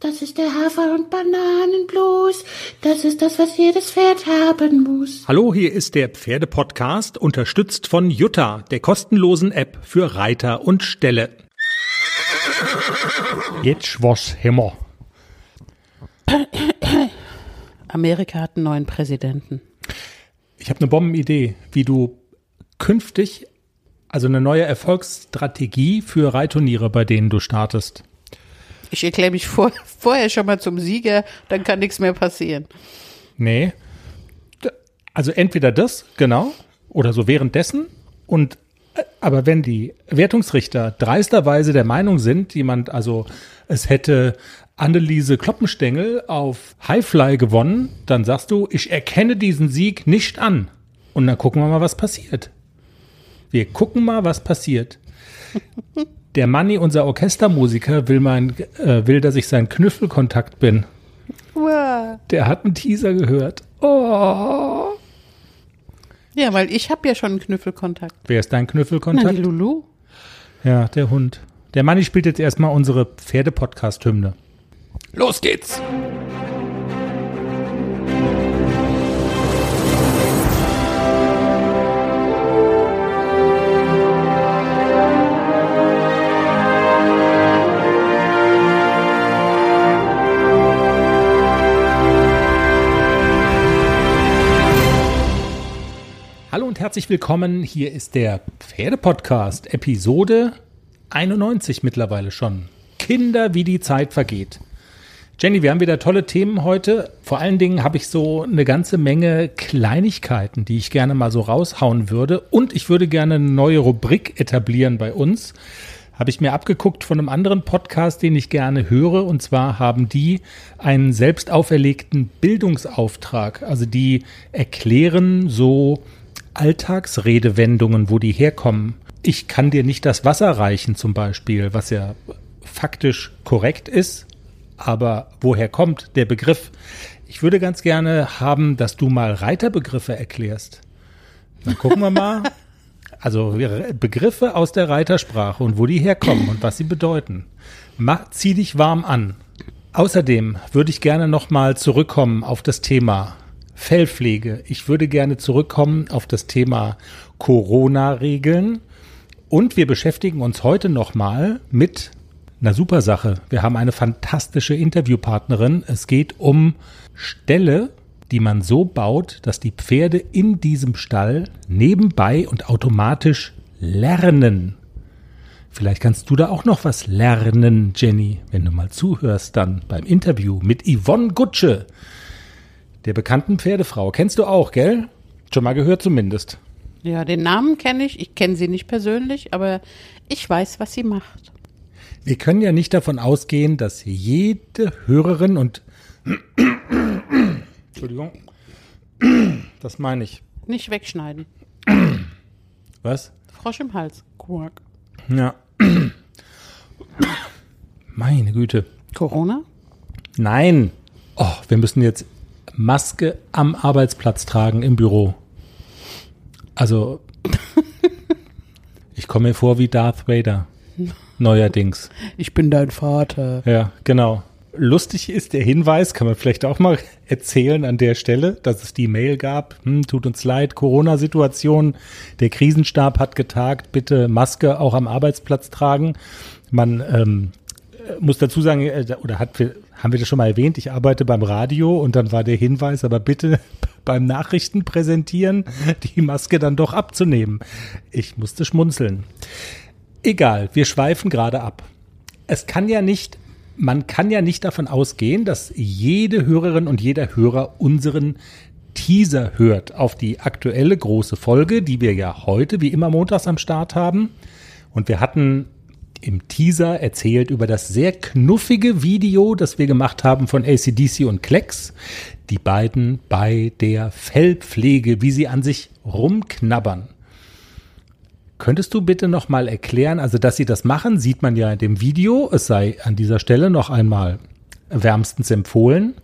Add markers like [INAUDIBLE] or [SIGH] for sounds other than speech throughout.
Das ist der Hafer- und Bananenblues. Das ist das, was jedes Pferd haben muss. Hallo, hier ist der Pferdepodcast, unterstützt von Jutta, der kostenlosen App für Reiter und Ställe. Jetzt was Hämmer. Amerika hat einen neuen Präsidenten. Ich habe eine Bombenidee, wie du künftig, also eine neue Erfolgsstrategie für Reitturniere, bei denen du startest. Ich erkläre mich vor, [LAUGHS] vorher schon mal zum Sieger, dann kann nichts mehr passieren. Nee. Also entweder das, genau, oder so währenddessen. Und äh, aber wenn die Wertungsrichter dreisterweise der Meinung sind, jemand, also es hätte Anneliese Kloppenstengel auf Highfly gewonnen, dann sagst du, ich erkenne diesen Sieg nicht an. Und dann gucken wir mal, was passiert. Wir gucken mal, was passiert. [LAUGHS] Der Manni, unser Orchestermusiker, will, mein, äh, will, dass ich sein Knüffelkontakt bin. Wow. Der hat einen Teaser gehört. Oh. Ja, weil ich habe ja schon einen Knüffelkontakt. Wer ist dein Na, Knüffelkontakt? die Lulu. Ja, der Hund. Der Manni spielt jetzt erstmal unsere Pferde-Podcast-Hymne. Los geht's! Herzlich willkommen. Hier ist der Pferdepodcast, Episode 91 mittlerweile schon. Kinder, wie die Zeit vergeht. Jenny, wir haben wieder tolle Themen heute. Vor allen Dingen habe ich so eine ganze Menge Kleinigkeiten, die ich gerne mal so raushauen würde. Und ich würde gerne eine neue Rubrik etablieren bei uns. Habe ich mir abgeguckt von einem anderen Podcast, den ich gerne höre. Und zwar haben die einen selbst auferlegten Bildungsauftrag. Also die erklären so Alltagsredewendungen, wo die herkommen. Ich kann dir nicht das Wasser reichen zum Beispiel, was ja faktisch korrekt ist, aber woher kommt der Begriff? Ich würde ganz gerne haben, dass du mal Reiterbegriffe erklärst. Dann gucken wir mal. [LAUGHS] Also Begriffe aus der Reitersprache und wo die herkommen und was sie bedeuten. Mach, zieh dich warm an. Außerdem würde ich gerne nochmal zurückkommen auf das Thema Fellpflege. Ich würde gerne zurückkommen auf das Thema Corona-Regeln. Und wir beschäftigen uns heute nochmal mit einer super Sache. Wir haben eine fantastische Interviewpartnerin. Es geht um Ställe, die man so baut, dass die Pferde in diesem Stall nebenbei und automatisch lernen. Vielleicht kannst du da auch noch was lernen, Jenny, wenn du mal zuhörst dann beim Interview mit Yvonne Gutsche, der bekannten Pferdefrau. Kennst du auch, gell? Schon mal gehört zumindest. Ja, den Namen kenne ich. Ich kenne sie nicht persönlich, aber ich weiß, was sie macht. Wir können ja nicht davon ausgehen, dass jede Hörerin und [COUGHS] Entschuldigung, [COUGHS] das meine ich. Nicht wegschneiden. Was? Frosch im Hals. Quark. Ja. [COUGHS] Meine Güte. Corona? Nein. Oh, wir müssen jetzt Maske am Arbeitsplatz tragen im Büro. Also, [LAUGHS] ich komme mir vor wie Darth Vader. Neuerdings. Ich bin dein Vater. Ja, genau. Lustig ist der Hinweis, kann man vielleicht auch mal [LAUGHS] erzählen an der Stelle, dass es die Mail gab. Hm, tut uns leid, Corona-Situation. Der Krisenstab hat getagt, bitte Maske auch am Arbeitsplatz tragen. Man ähm, muss dazu sagen, äh, oder hat, haben wir das schon mal erwähnt, ich arbeite beim Radio und dann war der Hinweis, aber bitte [LAUGHS] beim Nachrichten präsentieren, die Maske dann doch abzunehmen. Ich musste schmunzeln. Egal, wir schweifen gerade ab. Es kann ja nicht, man kann ja nicht davon ausgehen, dass jede Hörerin und jeder Hörer unseren Teaser hört auf die aktuelle große Folge, die wir ja heute wie immer montags am Start haben. Und wir hatten im Teaser erzählt über das sehr knuffige Video, das wir gemacht haben von ACDC und Klecks. Die beiden bei der Fellpflege, wie sie an sich rumknabbern. Könntest du bitte noch mal erklären, also dass sie das machen, sieht man ja in dem Video, es sei an dieser Stelle noch einmal wärmstens empfohlen.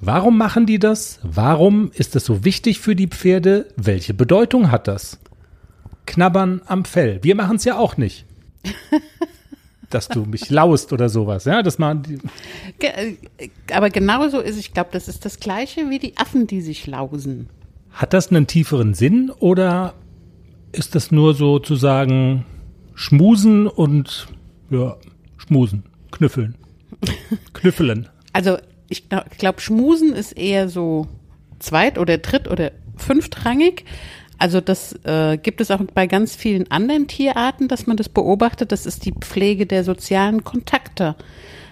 Warum machen die das? Warum ist es so wichtig für die Pferde? Welche Bedeutung hat das? Knabbern am Fell. Wir machen es ja auch nicht. Dass du mich laust oder sowas. Ja, das machen die. Äh, aber genauso ist, ich glaube, das ist das Gleiche wie die Affen, die sich lausen. Hat das einen tieferen Sinn oder ist das nur sozusagen schmusen und ja, schmusen, knüffeln, [LAUGHS] knüffeln? Also ich glaube, glaub, Schmusen ist eher so zweit- oder dritt- oder fünftrangig. Also das äh, gibt es auch bei ganz vielen anderen Tierarten, dass man das beobachtet. Das ist die Pflege der sozialen Kontakte.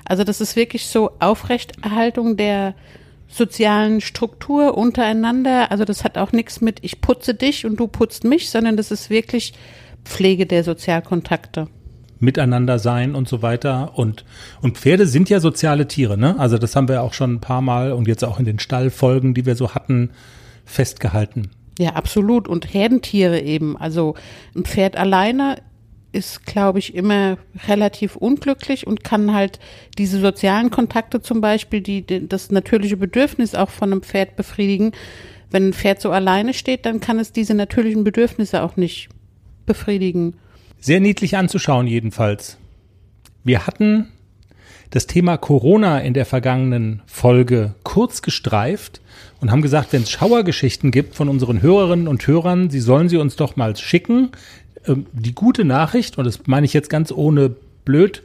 Also das ist wirklich so Aufrechterhaltung der sozialen Struktur untereinander. Also das hat auch nichts mit ich putze dich und du putzt mich, sondern das ist wirklich Pflege der Sozialkontakte. Miteinander sein und so weiter. Und, und Pferde sind ja soziale Tiere, ne? Also das haben wir auch schon ein paar Mal und jetzt auch in den Stallfolgen, die wir so hatten, festgehalten. Ja, absolut. Und Herdentiere eben. Also ein Pferd alleine ist, glaube ich, immer relativ unglücklich und kann halt diese sozialen Kontakte zum Beispiel, die, das natürliche Bedürfnis auch von einem Pferd befriedigen. Wenn ein Pferd so alleine steht, dann kann es diese natürlichen Bedürfnisse auch nicht befriedigen. Sehr niedlich anzuschauen jedenfalls. Wir hatten das Thema Corona in der vergangenen Folge kurz gestreift und haben gesagt, wenn es Schauergeschichten gibt von unseren Hörerinnen und Hörern, sie sollen sie uns doch mal schicken. Ähm, die gute Nachricht, und das meine ich jetzt ganz ohne blöd,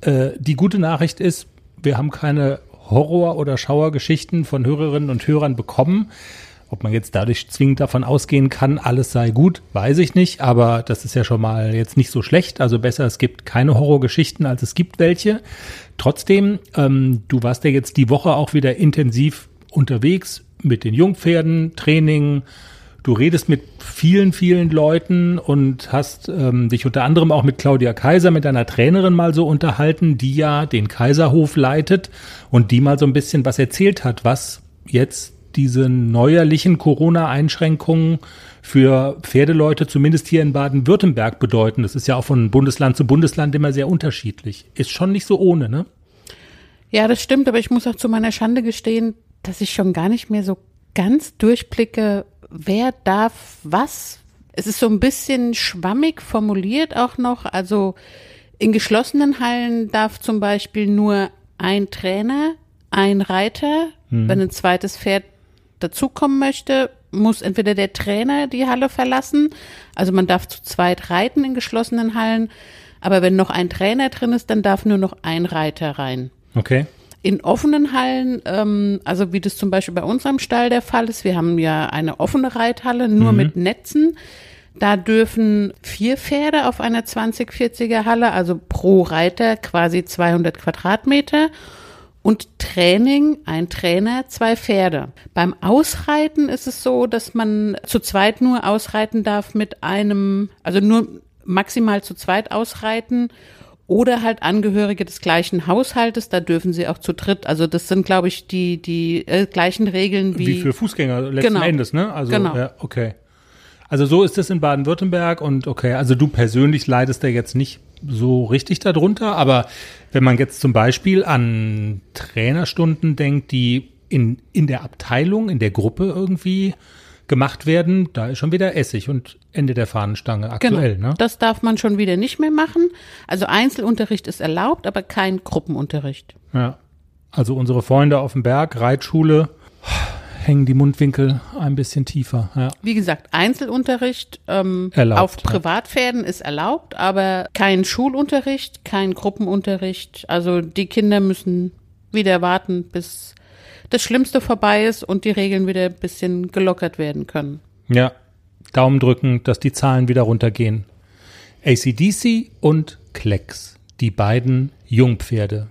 äh, die gute Nachricht ist, wir haben keine Horror- oder Schauergeschichten von Hörerinnen und Hörern bekommen. Ob man jetzt dadurch zwingend davon ausgehen kann, alles sei gut, weiß ich nicht, aber das ist ja schon mal jetzt nicht so schlecht. Also besser, es gibt keine Horrorgeschichten, als es gibt welche. Trotzdem, ähm, du warst ja jetzt die Woche auch wieder intensiv unterwegs mit den Jungpferden, Training. Du redest mit vielen, vielen Leuten und hast ähm, dich unter anderem auch mit Claudia Kaiser, mit einer Trainerin mal so unterhalten, die ja den Kaiserhof leitet und die mal so ein bisschen was erzählt hat, was jetzt diese neuerlichen Corona-Einschränkungen für Pferdeleute, zumindest hier in Baden-Württemberg, bedeuten. Das ist ja auch von Bundesland zu Bundesland immer sehr unterschiedlich. Ist schon nicht so ohne, ne? Ja, das stimmt, aber ich muss auch zu meiner Schande gestehen, dass ich schon gar nicht mehr so ganz durchblicke, wer darf was. Es ist so ein bisschen schwammig formuliert auch noch. Also in geschlossenen Hallen darf zum Beispiel nur ein Trainer, ein Reiter, hm. wenn ein zweites Pferd dazukommen möchte, muss entweder der Trainer die Halle verlassen, also man darf zu zweit reiten in geschlossenen Hallen, aber wenn noch ein Trainer drin ist, dann darf nur noch ein Reiter rein. Okay. In offenen Hallen, ähm, also wie das zum Beispiel bei unserem Stall der Fall ist, wir haben ja eine offene Reithalle, nur mhm. mit Netzen. Da dürfen vier Pferde auf einer 2040er Halle, also pro Reiter quasi 200 Quadratmeter und Training, ein Trainer, zwei Pferde. Beim Ausreiten ist es so, dass man zu zweit nur ausreiten darf mit einem, also nur maximal zu zweit ausreiten oder halt Angehörige des gleichen Haushaltes, da dürfen sie auch zu dritt. Also das sind, glaube ich, die die äh, gleichen Regeln wie wie für Fußgänger letzten genau. Endes, ne? Also genau. ja, okay. Also so ist es in Baden-Württemberg und okay, also du persönlich leidest da jetzt nicht so richtig darunter, aber wenn man jetzt zum Beispiel an Trainerstunden denkt, die in, in der Abteilung, in der Gruppe irgendwie gemacht werden, da ist schon wieder Essig und Ende der Fahnenstange aktuell. Genau. Ne? Das darf man schon wieder nicht mehr machen. Also Einzelunterricht ist erlaubt, aber kein Gruppenunterricht. Ja. Also unsere Freunde auf dem Berg, Reitschule, hängen die Mundwinkel ein bisschen tiefer. Ja. Wie gesagt, Einzelunterricht ähm, erlaubt, auf Privatpferden ja. ist erlaubt, aber kein Schulunterricht, kein Gruppenunterricht. Also die Kinder müssen wieder warten, bis das Schlimmste vorbei ist und die Regeln wieder ein bisschen gelockert werden können. Ja, Daumen drücken, dass die Zahlen wieder runtergehen. ACDC und Klecks, die beiden Jungpferde.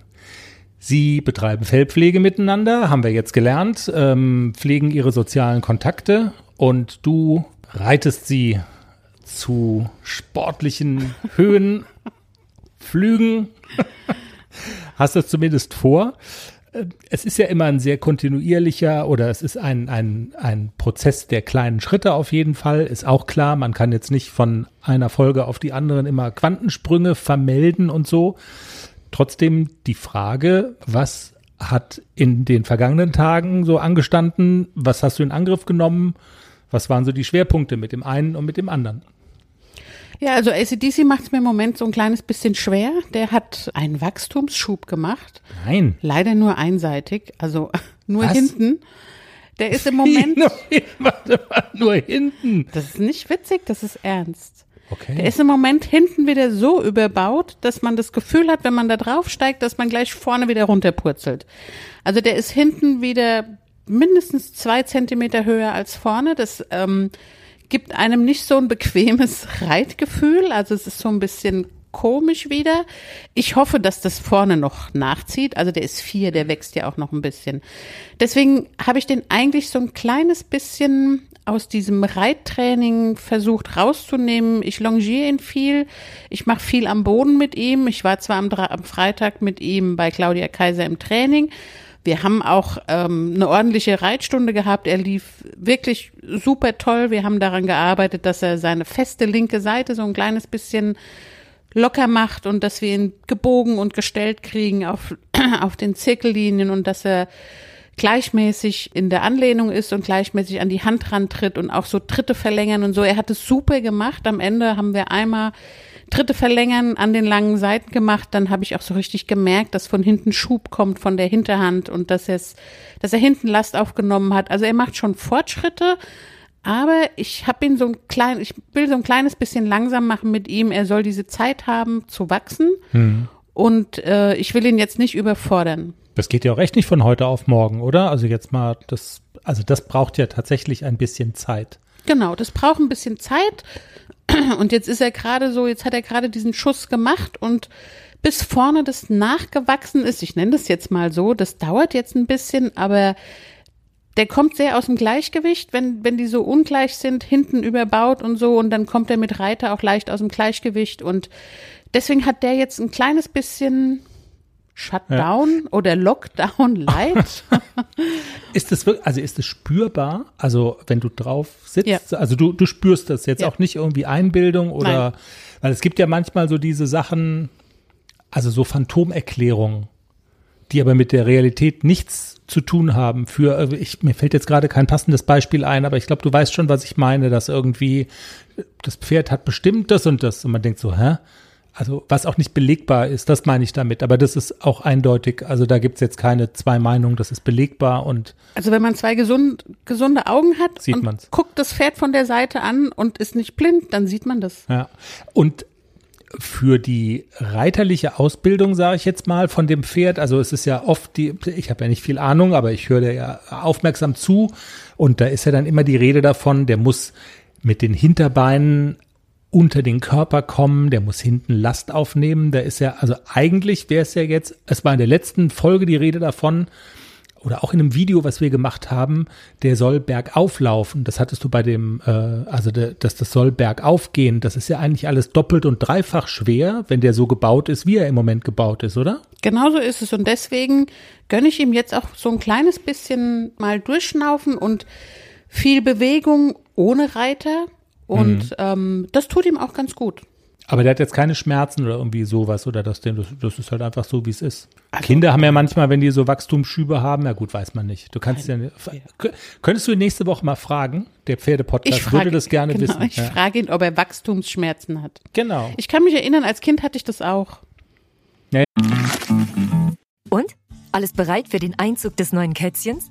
Sie betreiben Fellpflege miteinander, haben wir jetzt gelernt, ähm, pflegen ihre sozialen Kontakte und du reitest sie zu sportlichen [LAUGHS] Höhen, Flügen. Hast das zumindest vor. Es ist ja immer ein sehr kontinuierlicher oder es ist ein, ein, ein Prozess der kleinen Schritte auf jeden Fall. Ist auch klar, man kann jetzt nicht von einer Folge auf die anderen immer Quantensprünge vermelden und so. Trotzdem die Frage, was hat in den vergangenen Tagen so angestanden? Was hast du in Angriff genommen? Was waren so die Schwerpunkte mit dem einen und mit dem anderen? Ja, also ACDC macht es mir im Moment so ein kleines bisschen schwer. Der hat einen Wachstumsschub gemacht. Nein. Leider nur einseitig, also [LAUGHS] nur Was? hinten. Der ist im [LAUGHS] Moment. Warte mal, nur hinten. Das ist nicht witzig, das ist ernst. Der Okay. ist im Moment hinten wieder so überbaut, dass man das Gefühl hat, wenn man da drauf steigt, dass man gleich vorne wieder runterpurzelt. Also der ist hinten wieder mindestens zwei Zentimeter höher als vorne. Das ähm, gibt einem nicht so ein bequemes Reitgefühl. Also es ist so ein bisschen komisch wieder. Ich hoffe, dass das vorne noch nachzieht. Also der ist vier, der wächst ja auch noch ein bisschen. Deswegen habe ich den eigentlich so ein kleines bisschen aus diesem Reittraining versucht rauszunehmen. Ich longiere ihn viel. Ich mache viel am Boden mit ihm. Ich war zwar am, am Freitag mit ihm bei Claudia Kaiser im Training. Wir haben auch ähm, eine ordentliche Reitstunde gehabt. Er lief wirklich super toll. Wir haben daran gearbeitet, dass er seine feste linke Seite so ein kleines bisschen locker macht und dass wir ihn gebogen und gestellt kriegen auf, [CLEARS THROAT] auf den Zirkellinien und dass er gleichmäßig in der Anlehnung ist und gleichmäßig an die Hand rantritt und auch so Tritte verlängern und so. Er hat es super gemacht. Am Ende haben wir einmal Tritte verlängern an den langen Seiten gemacht. Dann habe ich auch so richtig gemerkt, dass von hinten Schub kommt von der Hinterhand und dass, dass er hinten Last aufgenommen hat. Also er macht schon Fortschritte. Aber ich habe ihn so ein klein, ich will so ein kleines bisschen langsam machen mit ihm. Er soll diese Zeit haben zu wachsen. Und äh, ich will ihn jetzt nicht überfordern. Das geht ja auch echt nicht von heute auf morgen, oder? Also jetzt mal, das, also das braucht ja tatsächlich ein bisschen Zeit. Genau, das braucht ein bisschen Zeit. [CLEARS THROAT] Und jetzt ist er gerade so, jetzt hat er gerade diesen Schuss gemacht und bis vorne das nachgewachsen ist, ich nenne das jetzt mal so, das dauert jetzt ein bisschen, aber der kommt sehr aus dem Gleichgewicht, wenn, wenn die so ungleich sind, hinten überbaut und so, und dann kommt er mit Reiter auch leicht aus dem Gleichgewicht. Und deswegen hat der jetzt ein kleines bisschen Shutdown oder Lockdown [LAUGHS] light. [LAUGHS] Ist das wirklich, also ist es spürbar? Also wenn du drauf sitzt, Ja. also du, du spürst das jetzt Ja. auch nicht irgendwie Einbildung oder, Nein. weil es gibt ja manchmal so diese Sachen, also so Phantomerklärungen, die aber mit der Realität nichts zu tun haben. Für, äh, ich, mir fällt jetzt gerade kein passendes Beispiel ein, aber ich glaube, du weißt schon, was ich meine, dass irgendwie das Pferd hat bestimmt das und das und man denkt so, hä? Also was auch nicht belegbar ist, das meine ich damit. Aber das ist auch eindeutig. Also da gibt's jetzt keine zwei Meinungen, das ist belegbar und Also wenn man zwei gesund, gesunde Augen hat Sieht und man's. guckt das Pferd von der Seite an und ist nicht blind, dann sieht man das. Ja. Und für die reiterliche Ausbildung, sage ich jetzt mal, von dem Pferd, also es ist ja oft die, ich habe ja nicht viel Ahnung, aber ich höre dir ja aufmerksam zu und da ist ja dann immer die Rede davon, der muss mit den Hinterbeinen unter den Körper kommen, der muss hinten Last aufnehmen, da ist ja, also eigentlich wäre es ja jetzt, es war in der letzten Folge die Rede davon, oder auch in einem Video, was wir gemacht haben, der soll bergauf laufen. Das hattest du bei dem, äh, also der, dass das soll bergauf gehen. Das ist ja eigentlich alles doppelt und dreifach schwer, wenn der so gebaut ist, wie er im Moment gebaut ist, oder? Genauso ist es und deswegen gönne ich ihm jetzt auch so ein kleines bisschen mal durchschnaufen und viel Bewegung ohne Reiter und ähm, das tut ihm auch ganz gut. Aber der hat jetzt keine Schmerzen oder irgendwie sowas oder das, das, das ist halt einfach so, wie es ist. Kinder haben ja manchmal, wenn die so Wachstumsschübe haben, ja gut, weiß man nicht. Du kannst ja, Kö- könntest du ihn nächste Woche mal fragen? Der Pferdepodcast Ich frage, würde das gerne genau, wissen. Ich ja. frage ihn, ob er Wachstumsschmerzen hat. Genau. Ich kann mich erinnern, als Kind hatte ich das auch. Und? Alles bereit für den Einzug des neuen Kätzchens?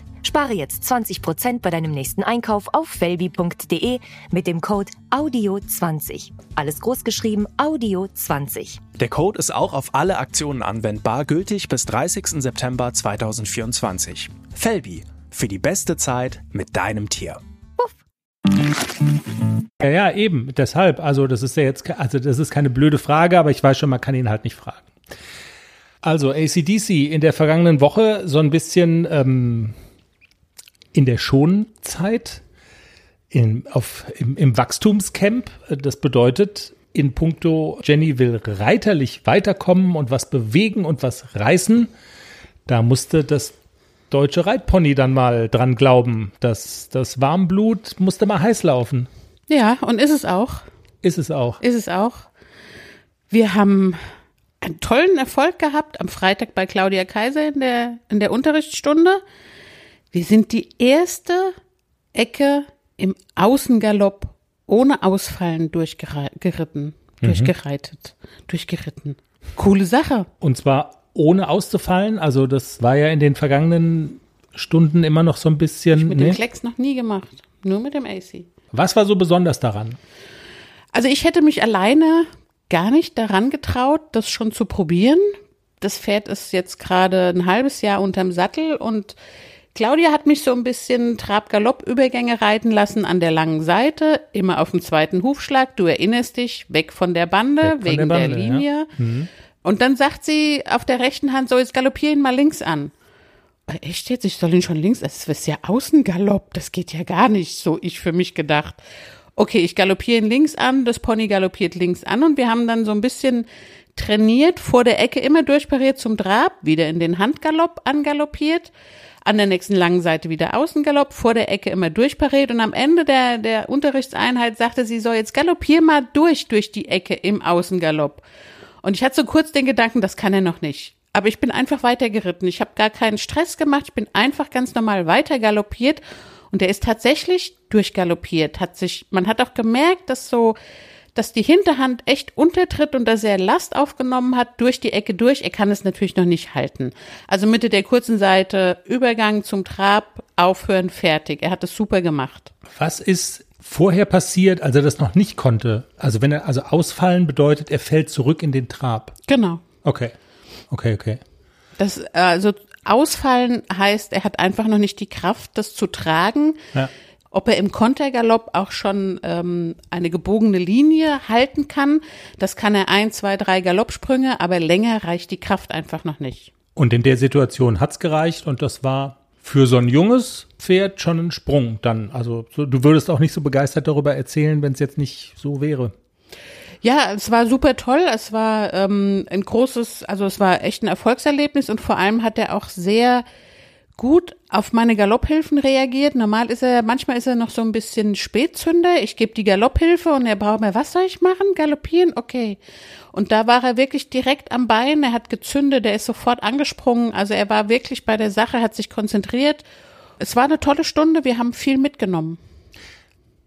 Spare jetzt 20% bei deinem nächsten Einkauf auf felbi.de mit dem Code AUDIO20. Alles groß geschrieben AUDIO20. Der Code ist auch auf alle Aktionen anwendbar, gültig bis 30. September 2024. Felbi, für die beste Zeit mit deinem Tier. Ja, ja, eben. Deshalb. Also, das ist ja jetzt, also, das ist keine blöde Frage, aber ich weiß schon, man kann ihn halt nicht fragen. Also, ACDC in der vergangenen Woche so ein bisschen ähm, in der Schonzeit, in, auf, im, im Wachstumscamp. Das bedeutet, in puncto Jenny will reiterlich weiterkommen und was bewegen und was reißen. Da musste das deutsche Reitpony dann mal dran glauben. dass das Warmblut musste mal heiß laufen. Ja, und ist es auch. Ist es auch. Ist es auch. Wir haben einen tollen Erfolg gehabt am Freitag bei Claudia Kaiser in der, in der Unterrichtsstunde. Wir sind die erste Ecke im Außengalopp ohne Ausfallen durchgeritten, mhm. durchgereitet, durchgeritten. Coole Sache. Und zwar ohne auszufallen. Also das war ja in den vergangenen Stunden immer noch so ein bisschen. Ich mit nee? dem Klecks noch nie gemacht. Nur mit dem AC. Was war so besonders daran? Also ich hätte mich alleine gar nicht daran getraut, das schon zu probieren. Das Pferd ist jetzt gerade ein halbes Jahr unterm Sattel und Claudia hat mich so ein bisschen Trab-Galopp-Übergänge reiten lassen an der langen Seite, immer auf dem zweiten Hufschlag. Du erinnerst dich, weg von der Bande, von wegen der, Bande, der Linie. Ja. Mhm. Und dann sagt sie auf der rechten Hand so, jetzt galoppier ihn mal links an. Äh, echt jetzt? Ich soll ihn schon links? Das ist ja Außengalopp. Das geht ja gar nicht. So ich für mich gedacht. Okay, ich galoppiere ihn links an, das Pony galoppiert links an und wir haben dann so ein bisschen trainiert, vor der Ecke immer durchpariert zum Trab, wieder in den Handgalopp angaloppiert, an der nächsten langen Seite wieder Außengalopp, vor der Ecke immer durchpariert und am Ende der, der Unterrichtseinheit sagte sie so, jetzt galoppier mal durch, durch die Ecke im Außengalopp. Und ich hatte so kurz den Gedanken, das kann er noch nicht. Aber ich bin einfach weiter geritten. Ich habe gar keinen Stress gemacht. Ich bin einfach ganz normal weiter galoppiert. Und er ist tatsächlich durchgaloppiert. Hat sich, man hat auch gemerkt, dass so, dass die Hinterhand echt untertritt und dass er Last aufgenommen hat durch die Ecke durch. Er kann es natürlich noch nicht halten. Also Mitte der kurzen Seite, Übergang zum Trab, aufhören, fertig. Er hat es super gemacht. Was ist vorher passiert, als er das noch nicht konnte? Also wenn er, also ausfallen bedeutet, er fällt zurück in den Trab. Genau. Okay. Okay, okay. Das, also ausfallen heißt, er hat einfach noch nicht die Kraft, das zu tragen. Ja. Ob er im Kontergalopp auch schon ähm, eine gebogene Linie halten kann, das kann er ein, zwei, drei Galoppsprünge, aber länger reicht die Kraft einfach noch nicht. Und in der Situation hat's gereicht und das war für so ein junges Pferd schon ein Sprung dann. Also so, du würdest auch nicht so begeistert darüber erzählen, wenn es jetzt nicht so wäre. Ja, es war super toll. Es war ähm, ein großes, also es war echt ein Erfolgserlebnis und vor allem hat er auch sehr gut auf meine Galopphilfen reagiert. Normal ist er, manchmal ist er noch so ein bisschen Spätzünder. Ich gebe die Galopphilfe und er braucht mir, was soll ich machen? Galoppieren? Okay. Und da war er wirklich direkt am Bein. Er hat gezündet, er ist sofort angesprungen. Also er war wirklich bei der Sache, hat sich konzentriert. Es war eine tolle Stunde. Wir haben viel mitgenommen.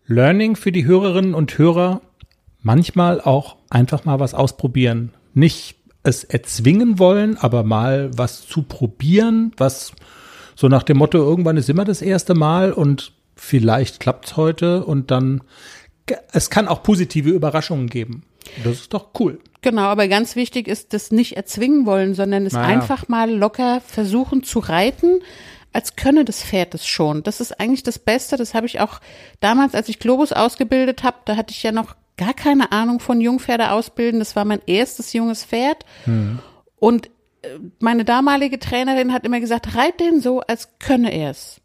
Learning für die Hörerinnen und Hörer. Manchmal auch einfach mal was ausprobieren. Nicht es erzwingen wollen, aber mal was zu probieren, was so nach dem Motto, irgendwann ist immer das erste Mal und vielleicht klappt's heute und dann, es kann auch positive Überraschungen geben. Das ist doch cool. Genau, aber ganz wichtig ist, das nicht erzwingen wollen, sondern es naja. einfach mal locker versuchen zu reiten, als könne das Pferd es schon. Das ist eigentlich das Beste. Das habe ich auch damals, als ich Globus ausgebildet habe, da hatte ich ja noch gar keine Ahnung von Jungpferde ausbilden. Das war mein erstes junges Pferd. Hm. Und meine damalige Trainerin hat immer gesagt, reit den so, als könne er es.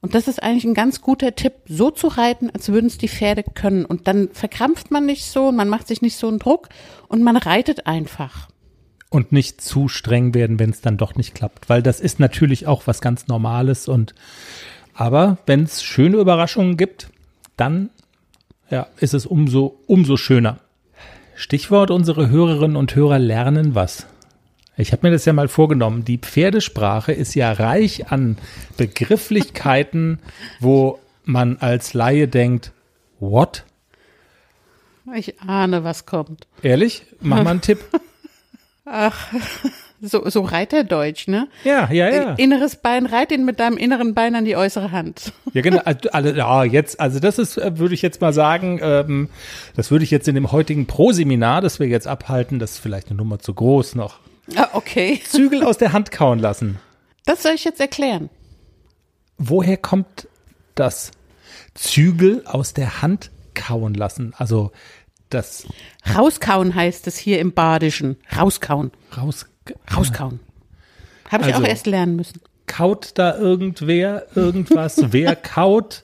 Und das ist eigentlich ein ganz guter Tipp, so zu reiten, als würden es die Pferde können. Und dann verkrampft man nicht so man macht sich nicht so einen Druck und man reitet einfach. Und nicht zu streng werden, wenn es dann doch nicht klappt, weil das ist natürlich auch was ganz Normales und aber wenn es schöne Überraschungen gibt, dann ja, ist es umso umso schöner. Stichwort unsere Hörerinnen und Hörer lernen was. Ich habe mir das ja mal vorgenommen. Die Pferdesprache ist ja reich an Begrifflichkeiten, [LAUGHS] wo man als Laie denkt, what? Ich ahne, was kommt. Ehrlich? Mach mal einen Tipp. [LAUGHS] Ach, So, so Reiterdeutsch, ne? Ja, ja, ja. Inneres Bein, reit ihn mit deinem inneren Bein an die äußere Hand. [LAUGHS] Ja, genau. Also, alle- ja, jetzt, also das ist, äh, würde ich jetzt mal sagen, ähm, das würde ich jetzt in dem heutigen Pro-Seminar, das wir jetzt abhalten, das ist vielleicht eine Nummer zu groß noch. Ah, okay. [LAUGHS] Zügel aus der Hand kauen lassen. Das soll ich jetzt erklären. Woher kommt das? Zügel aus der Hand kauen lassen. Also das Rauskauen heißt es hier im Badischen. Rauskauen. raus. Rauskauen. Habe ich Also- auch erst lernen müssen. Kaut da irgendwer irgendwas? wer [LAUGHS] kaut?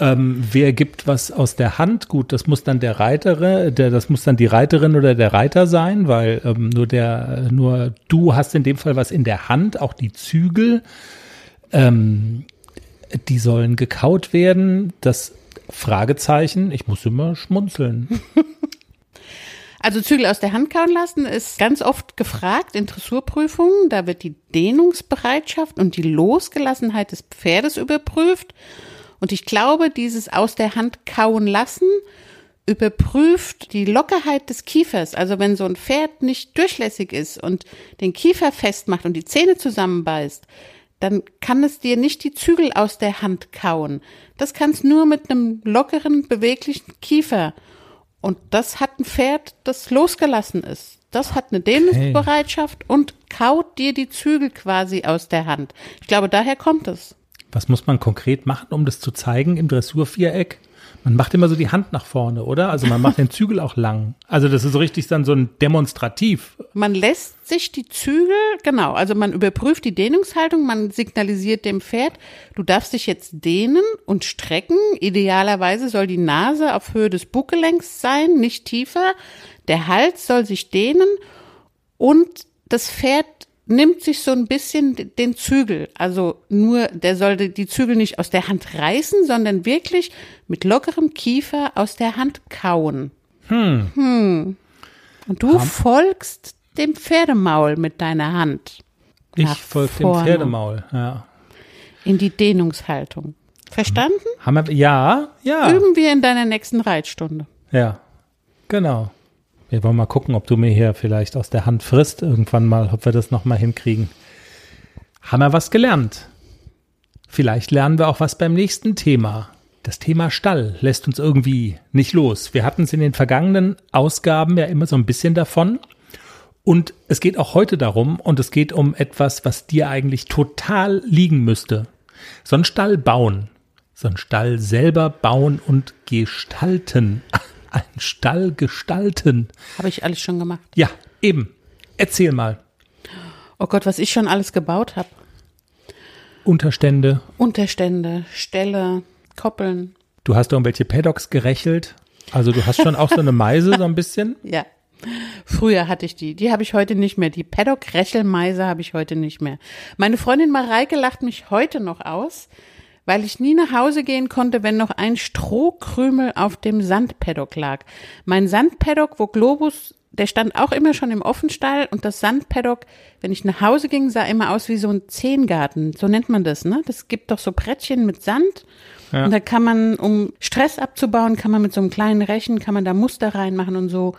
Ähm, wer gibt was aus der Hand? Gut, das muss dann der Reiterin, der, das muss dann die Reiterin oder der Reiter sein, weil ähm, nur der, nur du hast in dem Fall was in der Hand, auch die Zügel, ähm, die sollen gekaut werden. Das Fragezeichen, ich muss immer schmunzeln. [LAUGHS] Also Zügel aus der Hand kauen lassen ist ganz oft gefragt in Dressurprüfungen. Da wird die Dehnungsbereitschaft und die Losgelassenheit des Pferdes überprüft. Und ich glaube, dieses aus der Hand kauen lassen überprüft die Lockerheit des Kiefers. Also wenn so ein Pferd nicht durchlässig ist und den Kiefer festmacht und die Zähne zusammenbeißt, dann kann es dir nicht die Zügel aus der Hand kauen. Das kann es nur mit einem lockeren, beweglichen Kiefer. Und das hat ein Pferd, das losgelassen ist. Das hat eine Dehnungsbereitschaft und kaut dir die Zügel quasi aus der Hand. Ich glaube, daher kommt es. Was muss man konkret machen, um das zu zeigen im Dressurviereck? Man macht immer so die Hand nach vorne, oder? Also man macht den Zügel auch lang. Also das ist so richtig dann so ein Demonstrativ. Man lässt sich die Zügel, genau, also man überprüft die Dehnungshaltung, man signalisiert dem Pferd, du darfst dich jetzt dehnen und strecken. Idealerweise soll die Nase auf Höhe des Buggelenks sein, nicht tiefer. Der Hals soll sich dehnen und das Pferd nimmt sich so ein bisschen den Zügel. Also nur, der sollte die Zügel nicht aus der Hand reißen, sondern wirklich mit lockerem Kiefer aus der Hand kauen. Hm. Und du folgst dem Pferdemaul mit deiner Hand. Ich folge dem. Pferdemaul. Ja. In die Dehnungshaltung. Verstanden? Haben wir, ja, ja, Üben wir in deiner nächsten Reitstunde. ja, genau. Wir wollen mal gucken, ob du mir hier vielleicht aus der Hand frisst irgendwann mal, ob wir das noch mal hinkriegen. Haben wir was gelernt? Vielleicht lernen wir auch was beim nächsten Thema. Das Thema Stall lässt uns irgendwie nicht los. Wir hatten es in den vergangenen Ausgaben ja immer so ein bisschen davon. Und es geht auch heute darum, und es geht um etwas, was dir eigentlich total liegen müsste. So einen Stall bauen. So einen Stall selber bauen und gestalten. [LAUGHS] Einen Stall gestalten. Habe ich alles schon gemacht. Ja, eben. Erzähl mal. Oh Gott, was ich schon alles gebaut habe. Unterstände. Unterstände, Ställe, Koppeln. Du hast irgendwelche Paddocks gerechelt. Also du hast schon auch so eine Meise so ein bisschen. [LAUGHS] Ja. Früher hatte ich die. Die habe ich heute nicht mehr. Die Paddock-Rechelmeise habe ich heute nicht mehr. Meine Freundin Mareike lacht mich heute noch aus, weil ich nie nach Hause gehen konnte, wenn noch ein Strohkrümel auf dem Sandpaddock lag. Mein Sandpaddock, wo Globus, der stand auch immer schon im Offenstall und das Sandpaddock, wenn ich nach Hause ging, sah immer aus wie so ein Zehngarten. So nennt man das, ne? Das gibt doch so Brettchen mit Sand. Und da kann man, um Stress abzubauen, kann man mit so einem kleinen Rechen, kann man da Muster reinmachen und so.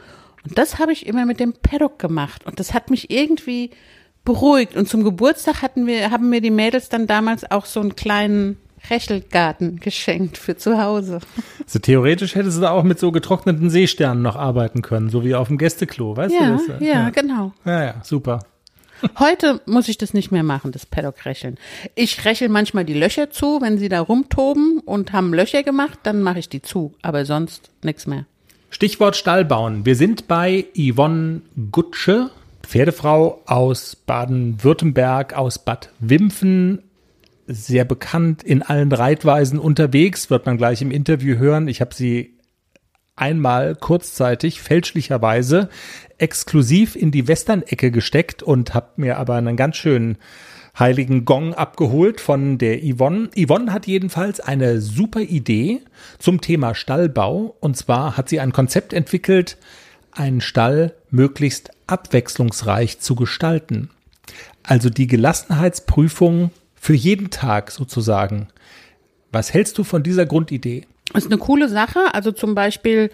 Und das habe ich immer mit dem Paddock gemacht. Und das hat mich irgendwie beruhigt. Und zum Geburtstag hatten wir, haben mir die Mädels dann damals auch so einen kleinen Rechelgarten geschenkt für zu Hause. So theoretisch hättest du da auch mit so getrockneten Seesternen noch arbeiten können, so wie auf dem Gästeklo, weißt Ja, du das? ja, genau. Ja, ja, super. Heute muss ich das nicht mehr machen, das Paddock-Recheln. Ich rechel manchmal die Löcher zu, wenn sie da rumtoben und haben Löcher gemacht, dann mache ich die zu. Aber sonst nichts mehr. Stichwort Stall bauen. Wir sind bei Yvonne Gutsche, Pferdefrau aus Baden-Württemberg, aus Bad Wimpfen, sehr bekannt in allen Reitweisen unterwegs, wird man gleich im Interview hören. Ich habe sie einmal kurzzeitig fälschlicherweise exklusiv in die Western-Ecke gesteckt und habe mir aber einen ganz schönen heiligen Gong abgeholt von der Yvonne. Yvonne hat jedenfalls eine super Idee zum Thema Stallbau. Und zwar hat sie ein Konzept entwickelt, einen Stall möglichst abwechslungsreich zu gestalten. Also die Gelassenheitsprüfung für jeden Tag sozusagen. Was hältst du von dieser Grundidee? Ist eine coole Sache. Also zum Beispiel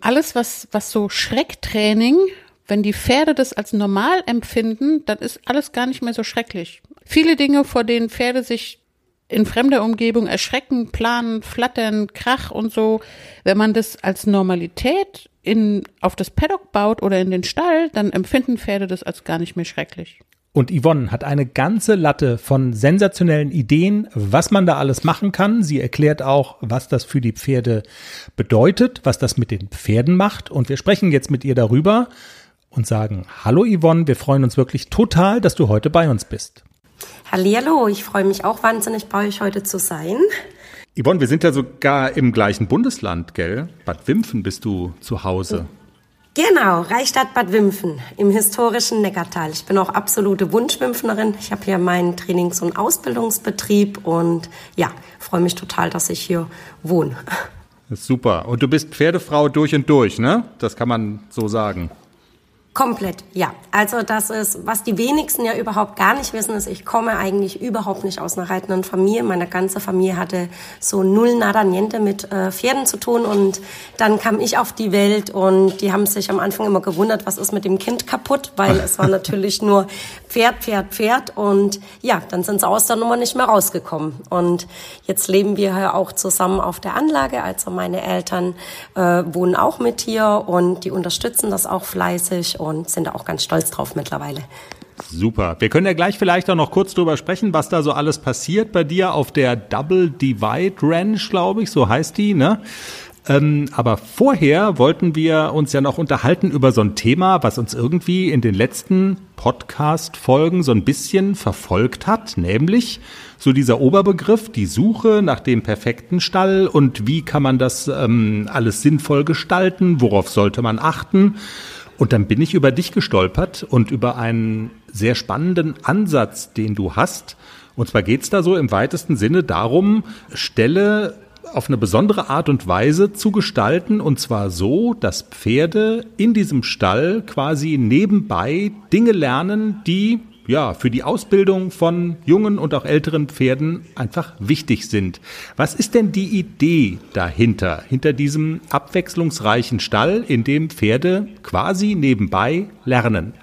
alles, was, was so Schrecktraining, wenn die Pferde das als normal empfinden, dann ist alles gar nicht mehr so schrecklich. Viele Dinge, vor denen Pferde sich in fremder Umgebung erschrecken, planen, flattern, Krach und so, wenn man das als Normalität in, auf das Paddock baut oder in den Stall, dann empfinden Pferde das als gar nicht mehr schrecklich. Und Yvonne hat eine ganze Latte von sensationellen Ideen, was man da alles machen kann. Sie erklärt auch, was das für die Pferde bedeutet, was das mit den Pferden macht. Und wir sprechen jetzt mit ihr darüber und sagen, hallo Yvonne, wir freuen uns wirklich total, dass du heute bei uns bist. Hallihallo, ich freue mich auch wahnsinnig bei euch heute zu sein. Yvonne, wir sind ja sogar im gleichen Bundesland, gell? Bad Wimpfen bist du zu Hause. Genau, Reichstadt Bad Wimpfen im historischen Neckartal. Ich bin auch absolute Wunschwimpfnerin. Ich habe hier meinen Trainings- und Ausbildungsbetrieb und ja, freue mich total, dass ich hier wohne. Super. Und du bist Pferdefrau durch und durch, ne? Das kann man so sagen. Komplett, ja. Also das ist, was die wenigsten ja überhaupt gar nicht wissen, ist, ich komme eigentlich überhaupt nicht aus einer reitenden Familie. Meine ganze Familie hatte so null nada niente mit äh, Pferden zu tun und dann kam ich auf die Welt und die haben sich am Anfang immer gewundert, was ist mit dem Kind kaputt, weil es war [LAUGHS] natürlich nur Pferd, Pferd, Pferd und ja, dann sind sie aus der Nummer nicht mehr rausgekommen. Und jetzt leben wir ja auch zusammen auf der Anlage, also meine Eltern äh, wohnen auch mit hier und die unterstützen das auch fleißig und sind da auch ganz stolz drauf mittlerweile. Super. Wir können ja gleich vielleicht auch noch kurz drüber sprechen, was da so alles passiert bei dir auf der Double Divide Ranch, glaube ich, so heißt die, ne? Ähm, aber vorher wollten wir uns ja noch unterhalten über so ein Thema, was uns irgendwie in den letzten Podcast-Folgen so ein bisschen verfolgt hat, nämlich so dieser Oberbegriff, die Suche nach dem perfekten Stall und wie kann man das ähm, alles sinnvoll gestalten, worauf sollte man achten. Und dann bin ich über dich gestolpert und über einen sehr spannenden Ansatz, den du hast. Und zwar geht es da so im weitesten Sinne darum, Ställe auf eine besondere Art und Weise zu gestalten. Und zwar so, dass Pferde in diesem Stall quasi nebenbei Dinge lernen, die ja, für die Ausbildung von jungen und auch älteren Pferden einfach wichtig sind. Was ist denn die Idee dahinter, hinter diesem abwechslungsreichen Stall, in dem Pferde quasi nebenbei lernen?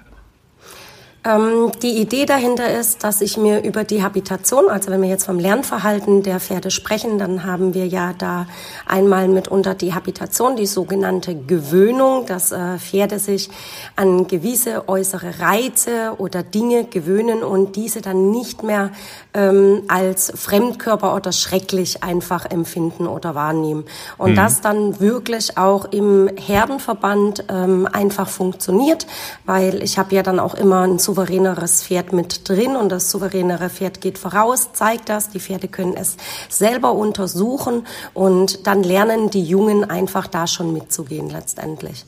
Ähm, die Idee dahinter ist, dass ich mir über die Habitation, also wenn wir jetzt vom Lernverhalten der Pferde sprechen, dann haben wir ja da einmal mitunter die Habitation, die sogenannte Gewöhnung, dass äh, Pferde sich an gewisse äußere Reize oder Dinge gewöhnen und diese dann nicht mehr ähm, als Fremdkörper oder schrecklich einfach empfinden oder wahrnehmen. Und mhm. das dann wirklich auch im Herdenverband ähm, einfach funktioniert, weil ich habe ja dann auch immer ein souveräneres Pferd mit drin und das souveränere Pferd geht voraus, zeigt das. Die Pferde können es selber untersuchen und dann lernen die Jungen einfach da schon mitzugehen letztendlich.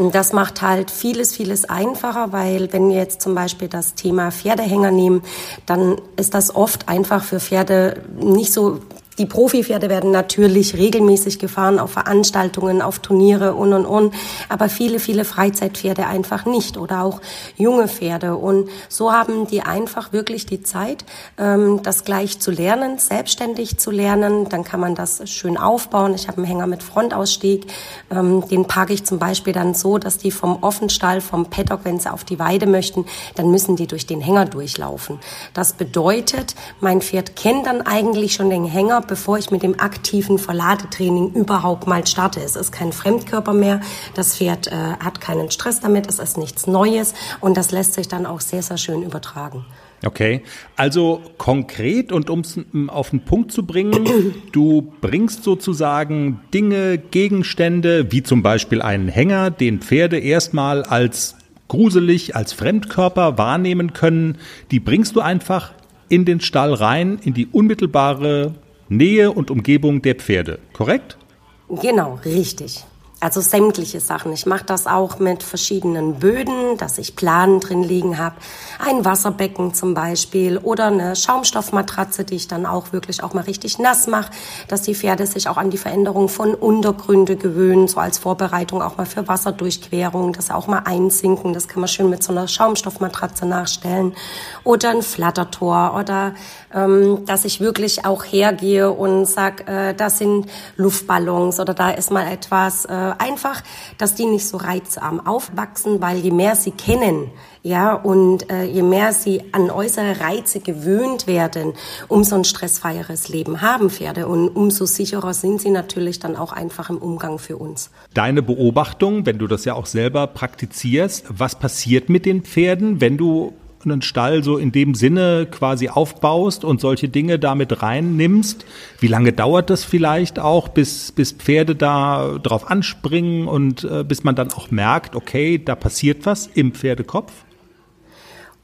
Und das macht halt vieles, vieles einfacher, weil wenn wir jetzt zum Beispiel das Thema Pferdehänger nehmen, dann ist das oft einfach für Pferde nicht so die Profipferde werden natürlich regelmäßig gefahren auf Veranstaltungen, auf Turniere und und und, aber viele, viele Freizeitpferde einfach nicht oder auch junge Pferde. Und so haben die einfach wirklich die Zeit, ähm, das gleich zu lernen, selbstständig zu lernen. Dann kann man das schön aufbauen. Ich habe einen Hänger mit Frontausstieg. Ähm, den parke ich zum Beispiel dann so, dass die vom Offenstall, vom Paddock, wenn sie auf die Weide möchten, dann müssen die durch den Hänger durchlaufen. Das bedeutet, mein Pferd kennt dann eigentlich schon den Hänger, bevor ich mit dem aktiven Verladetraining überhaupt mal starte. Es ist kein Fremdkörper mehr, das Pferd äh, hat keinen Stress damit, es ist nichts Neues. Und das lässt sich dann auch sehr, sehr schön übertragen. Okay, also konkret und um es auf den Punkt zu bringen, [CLEARS THROAT] du bringst sozusagen Dinge, Gegenstände, wie zum Beispiel einen Hänger, den Pferde erstmal als gruselig, als Fremdkörper wahrnehmen können, die bringst du einfach in den Stall rein, in die unmittelbare Nähe und Umgebung der Pferde, korrekt? Genau, richtig. Also sämtliche Sachen. Ich mache das auch mit verschiedenen Böden, dass ich Planen drin liegen habe. Ein Wasserbecken zum Beispiel oder eine Schaumstoffmatratze, die ich dann auch wirklich auch mal richtig nass mache, dass die Pferde sich auch an die Veränderung von Untergründe gewöhnen, so als Vorbereitung auch mal für Wasserdurchquerung, dass sie auch mal einsinken. Das kann man schön mit so einer Schaumstoffmatratze nachstellen. Oder ein Flattertor oder ähm, dass ich wirklich auch hergehe und sag, äh, das sind Luftballons oder da ist mal etwas, äh, einfach, dass die nicht so reizarm aufwachsen, weil je mehr sie kennen, ja, und äh, je mehr sie an äußere Reize gewöhnt werden, umso ein stressfreieres Leben haben Pferde und umso sicherer sind sie natürlich dann auch einfach im Umgang für uns. Deine Beobachtung, wenn du das ja auch selber praktizierst, was passiert mit den Pferden, wenn du einen Stall so in dem Sinne quasi aufbaust und solche Dinge damit reinnimmst. Wie lange dauert das vielleicht auch, bis, bis Pferde da drauf anspringen und äh, bis man dann auch merkt, okay, da passiert was im Pferdekopf?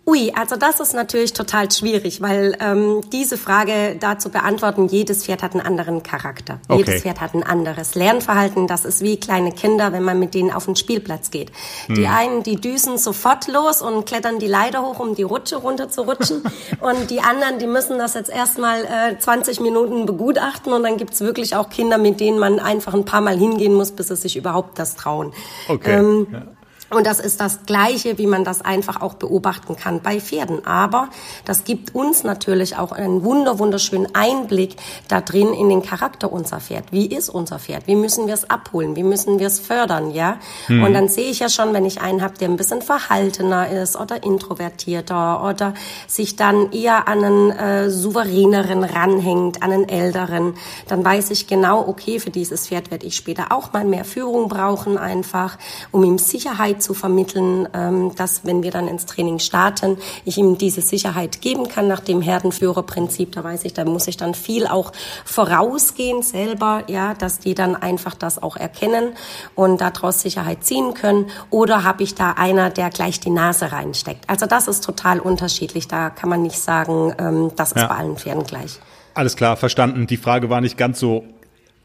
Ui, also das ist natürlich total schwierig, weil ähm, diese Frage da zu beantworten, jedes Pferd hat einen anderen Charakter. Okay. Jedes Pferd hat ein anderes Lernverhalten. Das ist wie kleine Kinder, wenn man mit denen auf den Spielplatz geht. Hm. Die einen, die düsen sofort los und klettern die Leiter hoch, um die Rutsche runter zu rutschen. [LAUGHS] und die anderen, die müssen das jetzt erstmal äh, 20 Minuten begutachten. Und dann gibt's wirklich auch Kinder, mit denen man einfach ein paar Mal hingehen muss, bis sie sich überhaupt das trauen. Okay. Ähm, ja. Und das ist das Gleiche, wie man das einfach auch beobachten kann bei Pferden. Aber das gibt uns natürlich auch einen wunder, wunderschönen Einblick da drin in den Charakter unser Pferd. Wie ist unser Pferd? Wie müssen wir es abholen? Wie müssen wir es fördern? Ja. Mhm. Und dann sehe ich ja schon, wenn ich einen habe, der ein bisschen verhaltener ist oder introvertierter oder sich dann eher an einen äh, souveräneren ranhängt, an einen älteren, dann weiß ich genau, okay, für dieses Pferd werde ich später auch mal mehr Führung brauchen einfach, um ihm Sicherheit Sicherheit zu vermitteln, ähm, dass wenn wir dann ins Training starten, ich ihm diese Sicherheit geben kann nach dem Herdenführerprinzip. Da weiß ich, da muss ich dann viel auch vorausgehen selber, ja, dass die dann einfach das auch erkennen und daraus Sicherheit ziehen können. Oder habe ich da einer, der gleich die Nase reinsteckt? Also das ist total unterschiedlich. Da kann man nicht sagen, ähm, das ist ja. bei allen Pferden gleich. Alles klar, verstanden. Die Frage war nicht ganz so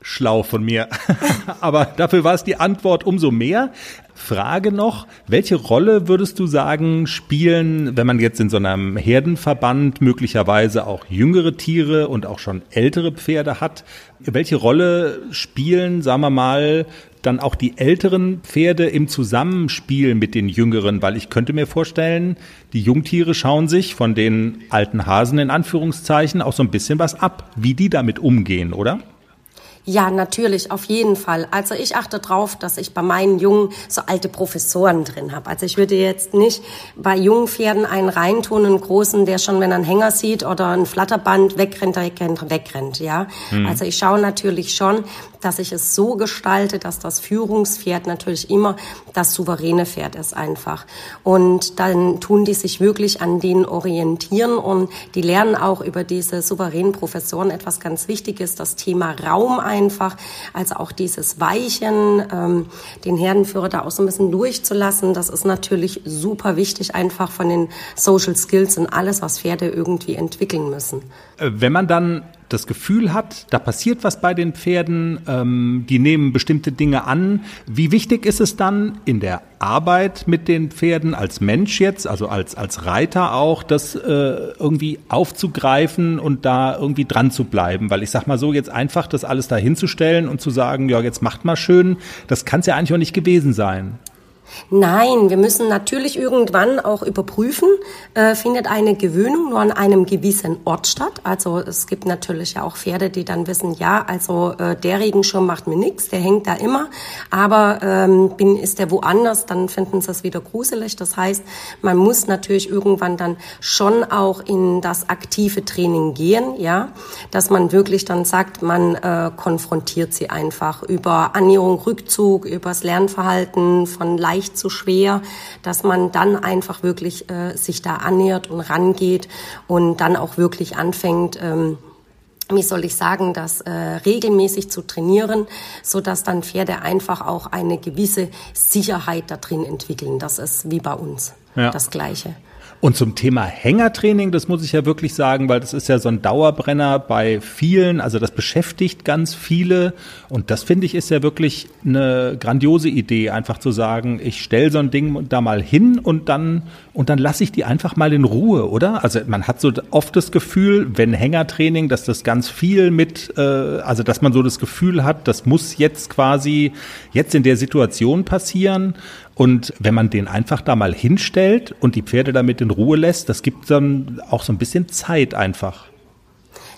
schlau von mir. [LAUGHS] Aber dafür war es die Antwort umso mehr. Frage noch, welche Rolle würdest du sagen, spielen, wenn man jetzt in so einem Herdenverband möglicherweise auch jüngere Tiere und auch schon ältere Pferde hat, welche Rolle spielen, sagen wir mal, dann auch die älteren Pferde im Zusammenspiel mit den jüngeren, weil ich könnte mir vorstellen, die Jungtiere schauen sich von den alten Hasen in Anführungszeichen auch so ein bisschen was ab, wie die damit umgehen, oder? Ja, natürlich, auf jeden Fall. Also ich achte drauf, dass ich bei meinen Jungen so alte Professoren drin habe. Also ich würde jetzt nicht bei jungen Pferden einen reintun, einen großen, der schon, wenn er einen Hänger sieht oder ein Flatterband wegrennt, wegrennt, wegrennt, ja. Mhm. Also ich schaue natürlich schon, dass ich es so gestalte, dass das Führungspferd natürlich immer das souveräne Pferd ist einfach. Und dann tun die sich wirklich an denen orientieren und die lernen auch über diese souveränen Professoren etwas ganz Wichtiges, das Thema Raum einfach, also auch dieses Weichen, ähm, den Herdenführer da auch so ein bisschen durchzulassen, das ist natürlich super wichtig, einfach von den Social Skills und alles, was Pferde irgendwie entwickeln müssen. Äh, wenn man dann das Gefühl hat, da passiert was bei den Pferden, ähm, die nehmen bestimmte Dinge an. Wie wichtig ist es dann in der Arbeit mit den Pferden als Mensch jetzt, also als, als Reiter auch, das äh, irgendwie aufzugreifen und da irgendwie dran zu bleiben? Weil ich sag mal so, jetzt einfach das alles da hinzustellen und zu sagen, ja, jetzt macht mal schön, das kann es ja eigentlich auch nicht gewesen sein. Nein, wir müssen natürlich irgendwann auch überprüfen, äh, findet eine Gewöhnung nur an einem gewissen Ort statt. Also es gibt natürlich ja auch Pferde, die dann wissen, ja, also äh, der Regenschirm macht mir nichts, der hängt da immer, aber ähm, bin, ist der woanders, dann finden sie es wieder gruselig. Das heißt, man muss natürlich irgendwann dann schon auch in das aktive Training gehen, ja, dass man wirklich dann sagt, man äh, konfrontiert sie einfach über Annäherung, Rückzug, übers Lernverhalten von leicht leicht zu schwer, dass man dann einfach wirklich äh, sich da annähert und rangeht und dann auch wirklich anfängt, ähm, wie soll ich sagen, das äh, regelmäßig zu trainieren, so dass dann Pferde einfach auch eine gewisse Sicherheit da drin entwickeln. Das ist wie bei uns ja. das Gleiche. Und zum Thema Hängertraining, das muss ich ja wirklich sagen, weil das ist ja so ein Dauerbrenner bei vielen, also das beschäftigt ganz viele. Und das finde ich ist ja wirklich eine grandiose Idee, einfach zu sagen, ich stelle so ein Ding da mal hin und dann und dann lasse ich die einfach mal in Ruhe, oder? Also man hat so oft das Gefühl, wenn Hängertraining, dass das ganz viel mit, äh, also dass man so das Gefühl hat, das muss jetzt quasi jetzt in der Situation passieren und wenn man den einfach da mal hinstellt und die Pferde damit in Ruhe lässt, das gibt dann auch so ein bisschen Zeit einfach.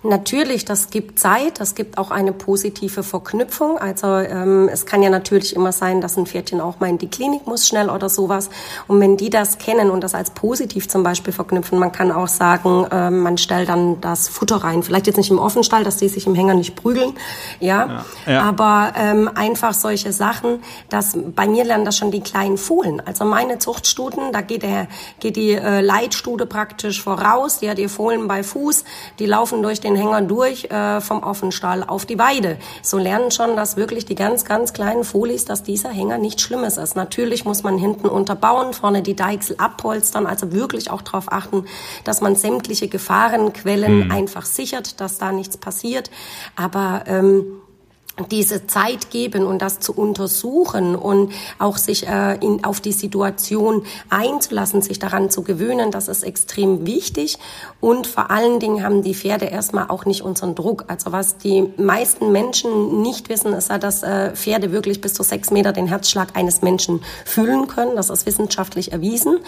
Natürlich, das gibt Zeit, das gibt auch eine positive Verknüpfung. Also ähm, es kann ja natürlich immer sein, dass ein Pferdchen auch mal in die Klinik muss schnell oder sowas. Und wenn die das kennen und das als positiv zum Beispiel verknüpfen, man kann auch sagen, äh, man stellt dann das Futter rein. Vielleicht jetzt nicht im Offenstall, dass die sich im Hänger nicht prügeln, ja, ja, ja. aber ähm, einfach solche Sachen. Dass bei mir lernen das schon die kleinen Fohlen. Also meine Zuchtstuten, da geht der geht die äh, Leitstute praktisch voraus. Die hat ihr Fohlen bei Fuß, die laufen durch den den Hänger durch äh, vom Offenstall auf die Weide. So lernen schon, dass wirklich die ganz, ganz kleinen Folis, dass dieser Hänger nichts Schlimmes ist. Natürlich muss man hinten unterbauen, vorne die Deichsel abpolstern, also wirklich auch darauf achten, dass man sämtliche Gefahrenquellen mhm. einfach sichert, dass da nichts passiert. Aber ähm, diese Zeit geben und das zu untersuchen und auch sich äh, in, auf die Situation einzulassen, sich daran zu gewöhnen, das ist extrem wichtig. Und vor allen Dingen haben die Pferde erstmal auch nicht unseren Druck. Also was die meisten Menschen nicht wissen, ist ja, dass äh, Pferde wirklich bis zu sechs Meter den Herzschlag eines Menschen fühlen können. Das ist wissenschaftlich erwiesen.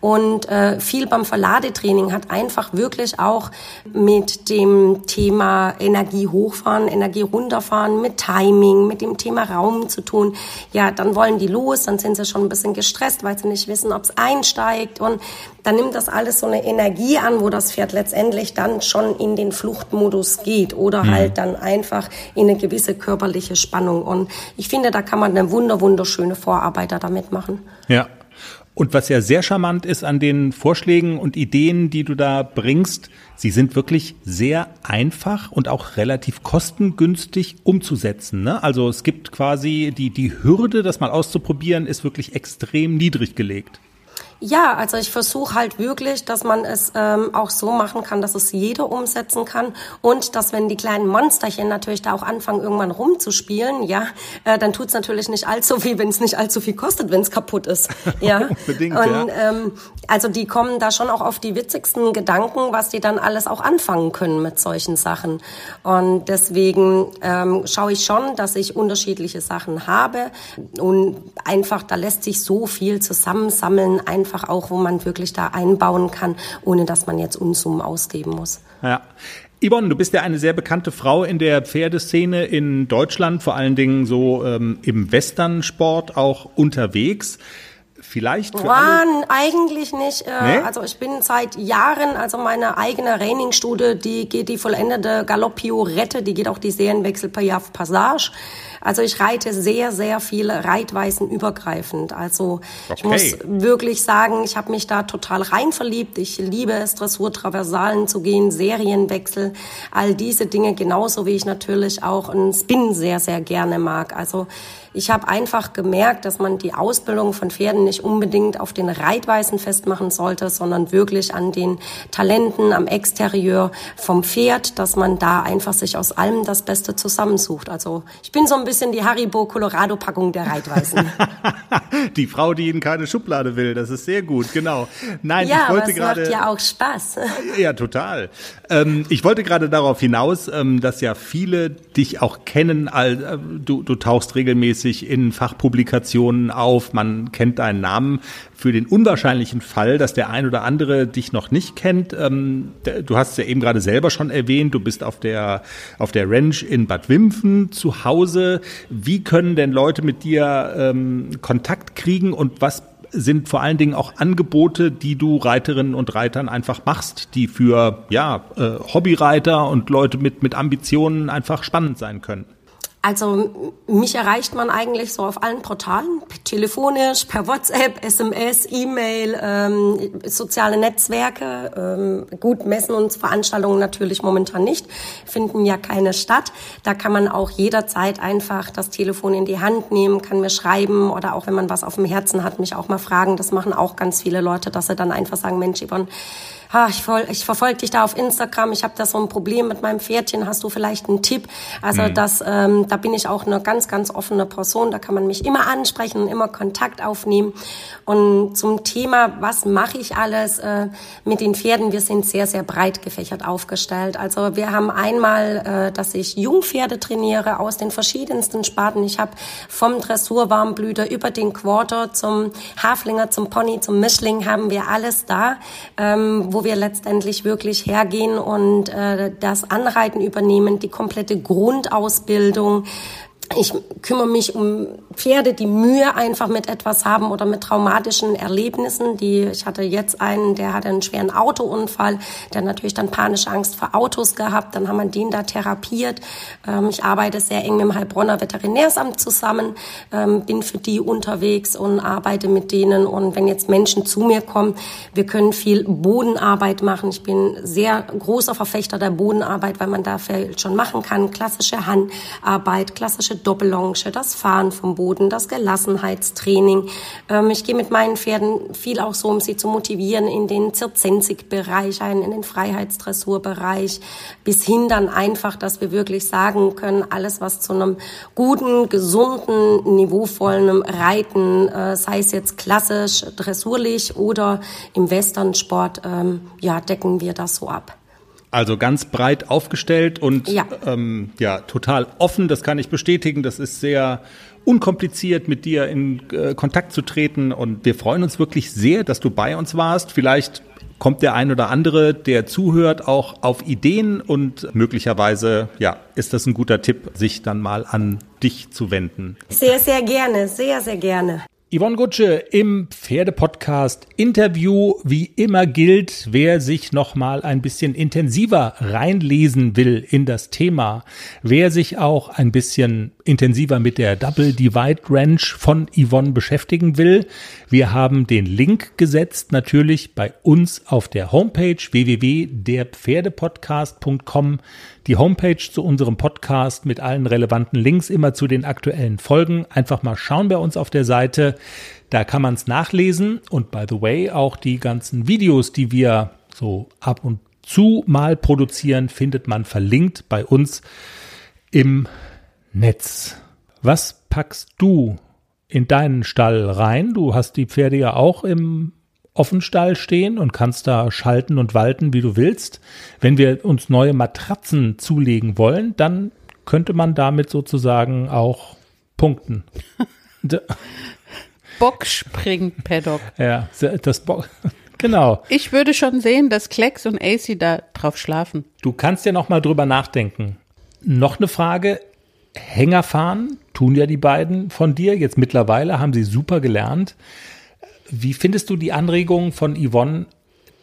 Und äh, viel beim Verladetraining hat einfach wirklich auch mit dem Thema Energie hochfahren, Energie runterfahren, mit Timing, mit dem Thema Raum zu tun. Ja, dann wollen die los, dann sind sie schon ein bisschen gestresst, weil sie nicht wissen, ob es einsteigt. Und dann nimmt das alles so eine Energie an, wo das Pferd letztendlich dann schon in den Fluchtmodus geht oder mhm. halt dann einfach in eine gewisse körperliche Spannung. Und ich finde, da kann man eine wunder, wunderschöne Vorarbeiter damit machen. Ja. Und was ja sehr charmant ist an den Vorschlägen und Ideen, die du da bringst, sie sind wirklich sehr einfach und auch relativ kostengünstig umzusetzen. Ne? Also es gibt quasi die, die Hürde, das mal auszuprobieren, ist wirklich extrem niedrig gelegt. Ja, also ich versuche halt wirklich, dass man es ähm, auch so machen kann, dass es jeder umsetzen kann und dass wenn die kleinen Monsterchen natürlich da auch anfangen, irgendwann rumzuspielen, ja, äh, dann tut's natürlich nicht allzu viel, wenn es nicht allzu viel kostet, wenn es kaputt ist. [LAUGHS] Ja, Bedingt, und ja. Ähm, also die kommen da schon auch auf die witzigsten Gedanken, was die dann alles auch anfangen können mit solchen Sachen. Und deswegen ähm, schaue ich schon, dass ich unterschiedliche Sachen habe und einfach, da lässt sich so viel zusammensammeln, einfach einfach auch, wo man wirklich da einbauen kann, ohne dass man jetzt Unsummen ausgeben muss. Ja. Yvonne, du bist ja eine sehr bekannte Frau in der Pferdeszene in Deutschland, vor allen Dingen so ähm, im Westernsport auch unterwegs. Vielleicht für Mann, eigentlich nicht. Äh, nee? Also ich bin seit Jahren, also meine eigene Trainingsstudie, die geht die vollendete Galoppiorette, die geht auch die Serienwechsel Payaf Passage. Also ich reite sehr, sehr viele Reitweisen übergreifend. Also okay. ich muss wirklich sagen, ich habe mich da total rein verliebt. Ich liebe es, Dressur-Traversalen zu gehen, Serienwechsel, all diese Dinge, genauso wie ich natürlich auch einen Spin sehr, sehr gerne mag. Also ich habe einfach gemerkt, dass man die Ausbildung von Pferden nicht unbedingt auf den Reitweisen festmachen sollte, sondern wirklich an den Talenten, am Exterieur vom Pferd, dass man da einfach sich aus allem das Beste zusammensucht. Also ich bin so ein bisschen die Haribo Colorado Packung der Reitweisen. [LAUGHS] die Frau, die in keine Schublade will, das ist sehr gut, genau. Nein, ja, ich wollte gerade. macht ja auch Spaß. [LAUGHS] ja, total. Ähm, ich wollte gerade darauf hinaus, ähm, dass ja viele dich auch kennen. All, äh, du, du tauchst regelmäßig in Fachpublikationen auf, man kennt deinen Namen. Für den unwahrscheinlichen Fall, dass der ein oder andere dich noch nicht kennt, ähm, du hast es ja eben gerade selber schon erwähnt, du bist auf der, auf der Ranch in Bad Wimpfen zu Hause. Wie können denn Leute mit dir ähm, Kontakt kriegen und was sind vor allen Dingen auch Angebote, die du Reiterinnen und Reitern einfach machst, die für ja, äh, Hobbyreiter und Leute mit, mit Ambitionen einfach spannend sein können. Also mich erreicht man eigentlich so auf allen Portalen, telefonisch, per WhatsApp, SMS, E-Mail, ähm, soziale Netzwerke. Ähm, gut, Messen und Veranstaltungen natürlich momentan nicht, finden ja keine statt. Da kann man auch jederzeit einfach das Telefon in die Hand nehmen, kann mir schreiben oder auch wenn man was auf dem Herzen hat, mich auch mal fragen. Das machen auch ganz viele Leute, dass sie dann einfach sagen, Mensch, Yvonne, ah, ich, ich verfolge dich da auf Instagram, ich habe da so ein Problem mit meinem Pferdchen, hast du vielleicht einen Tipp? Also mhm. das, ähm, da bin ich auch eine ganz, ganz offene Person, da kann man mich immer ansprechen und immer Kontakt aufnehmen. Und zum Thema, was mache ich alles äh, mit den Pferden, wir sind sehr, sehr breit gefächert aufgestellt. Also wir haben einmal, äh, dass ich Jungpferde trainiere aus den verschiedensten Sparten. Ich habe vom Dressurwarmblüter über den Quarter zum Haflinger, zum Pony, zum Mischling haben wir alles da, ähm, wo wo wir letztendlich wirklich hergehen und äh, das Anreiten übernehmen, die komplette Grundausbildung, ich kümmere mich um Pferde, die Mühe einfach mit etwas haben oder mit traumatischen Erlebnissen. Die, ich hatte jetzt einen, der hatte einen schweren Autounfall, der natürlich dann panische Angst vor Autos gehabt. Dann haben wir den da therapiert. Ähm, ich arbeite sehr eng mit dem Heilbronner Veterinärsamt zusammen, ähm, bin für die unterwegs und arbeite mit denen. Und wenn jetzt Menschen zu mir kommen, wir können viel Bodenarbeit machen. Ich bin sehr großer Verfechter der Bodenarbeit, weil man da viel schon machen kann. Klassische Handarbeit, klassische Doppellonge, das Fahren vom Boden, das Gelassenheitstraining. Ähm, ich gehe mit meinen Pferden viel auch so, um sie zu motivieren in den Zirzensik-Bereich, in den Freiheitsdressurbereich, bis hin dann einfach, dass wir wirklich sagen können, alles, was zu einem guten, gesunden, niveauvollen Reiten, äh, sei es jetzt klassisch, dressurlich oder im Westernsport, ähm, ja, decken wir das so ab. Also ganz breit aufgestellt und ja. Ähm, ja, total offen, das kann ich bestätigen. Das ist sehr unkompliziert, mit dir in äh, Kontakt zu treten. Und wir freuen uns wirklich sehr, dass du bei uns warst. Vielleicht kommt der ein oder andere, der zuhört, auch auf Ideen und möglicherweise, ja, ist das ein guter Tipp, sich dann mal an dich zu wenden. Sehr, sehr gerne, sehr, sehr gerne. Yvonne Gutsche im Pferdepodcast Interview. Wie immer gilt, wer sich noch mal ein bisschen intensiver reinlesen will in das Thema, wer sich auch ein bisschen intensiver mit der Double Divide Ranch von Yvonne beschäftigen will, wir haben den Link gesetzt natürlich bei uns auf der Homepage www.derpferdepodcast.com die Homepage zu unserem Podcast mit allen relevanten Links immer zu den aktuellen Folgen. Einfach mal schauen bei uns auf der Seite. Da kann man es nachlesen und by the way auch die ganzen Videos, die wir so ab und zu mal produzieren, findet man verlinkt bei uns im Netz. Was packst du in deinen Stall rein? Du hast die Pferde ja auch im Offenstall stehen und kannst da schalten und walten, wie du willst. Wenn wir uns neue Matratzen zulegen wollen, dann könnte man damit sozusagen auch punkten. [LAUGHS] Bockspring-Paddock. Ja, das Bock. [LAUGHS] Genau. Ich würde schon sehen, dass Klecks und AC da drauf schlafen. Du kannst ja noch mal drüber nachdenken. Noch eine Frage. Hänger fahren tun ja die beiden von dir. Jetzt mittlerweile haben sie super gelernt. Wie findest du die Anregung von Yvonne,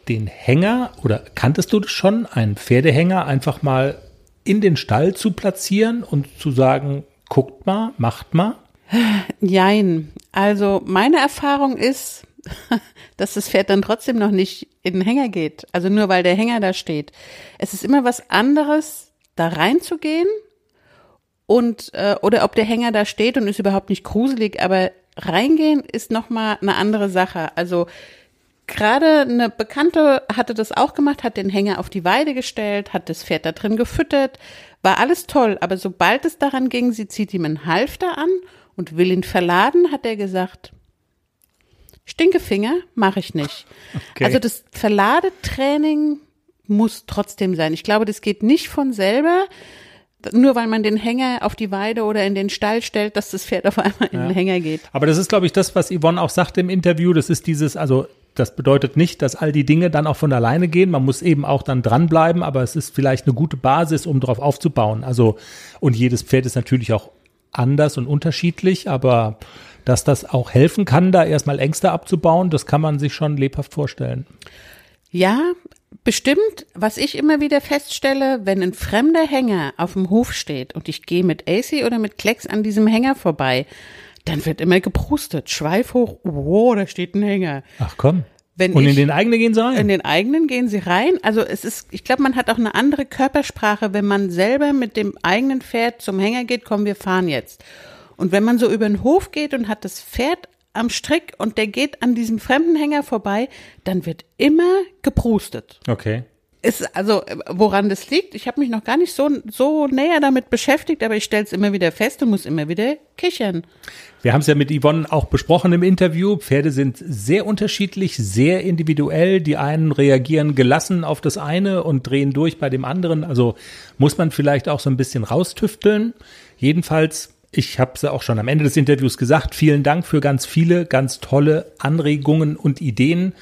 den Hänger oder kanntest du schon, einen Pferdehänger einfach mal in den Stall zu platzieren und zu sagen, guckt mal, macht mal? Jein. Also meine Erfahrung ist, [LAUGHS] dass das Pferd dann trotzdem noch nicht in den Hänger geht. Also nur weil der Hänger da steht. Es ist immer was anderes, da reinzugehen und äh, oder ob der Hänger da steht und ist überhaupt nicht gruselig, aber reingehen ist nochmal eine andere Sache. Also gerade eine Bekannte hatte das auch gemacht, hat den Hänger auf die Weide gestellt, hat das Pferd da drin gefüttert, war alles toll, aber sobald es daran ging, sie zieht ihm einen Halfter an und will ihn verladen, hat er gesagt, Stinkefinger mache ich nicht. Okay. Also das Verladetraining muss trotzdem sein. Ich glaube, das geht nicht von selber nur weil man den Hänger auf die Weide oder in den Stall stellt, dass das Pferd auf einmal in ja. den Hänger geht. Aber das ist, glaube ich, das, was Yvonne auch sagte im Interview. Das ist dieses, also das bedeutet nicht, dass all die Dinge dann auch von alleine gehen. Man muss eben auch dann dranbleiben, aber es ist vielleicht eine gute Basis, um darauf aufzubauen. Also, und jedes Pferd ist natürlich auch anders und unterschiedlich, aber dass das auch helfen kann, da erstmal Ängste abzubauen, das kann man sich schon lebhaft vorstellen. Ja, Bestimmt, was ich immer wieder feststelle, wenn ein fremder Hänger auf dem Hof steht und ich gehe mit AC oder mit Klecks an diesem Hänger vorbei, dann wird immer geprustet, Schweif hoch, wow, da steht ein Hänger. Ach komm. Wenn und in den eigenen gehen sie rein? In den eigenen gehen sie rein. Also es ist, ich glaube, man hat auch eine andere Körpersprache, wenn man selber mit dem eigenen Pferd zum Hänger geht, komm, wir fahren jetzt. Und wenn man so über den Hof geht und hat das Pferd am Strick und der geht an diesem fremden Hänger vorbei, dann wird immer geprustet. Okay. Ist also, woran das liegt, ich habe mich noch gar nicht so, so näher damit beschäftigt, aber ich stelle es immer wieder fest und muss immer wieder kichern. Wir haben es ja mit Yvonne auch besprochen im Interview. Pferde sind sehr unterschiedlich, sehr individuell. Die einen reagieren gelassen auf das eine und drehen durch bei dem anderen. Also muss man vielleicht auch so ein bisschen raustüfteln. Jedenfalls ich habe es ja auch schon am Ende des Interviews gesagt. Vielen Dank für ganz viele, ganz tolle Anregungen und Ideen.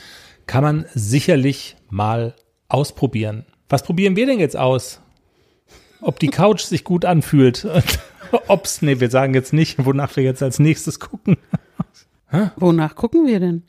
kann man sicherlich mal ausprobieren. Was probieren wir denn jetzt aus? Ob die Couch sich gut anfühlt. [LAUGHS] Ob's, nee, wir sagen jetzt nicht, wonach wir jetzt als nächstes gucken. Wonach gucken wir denn?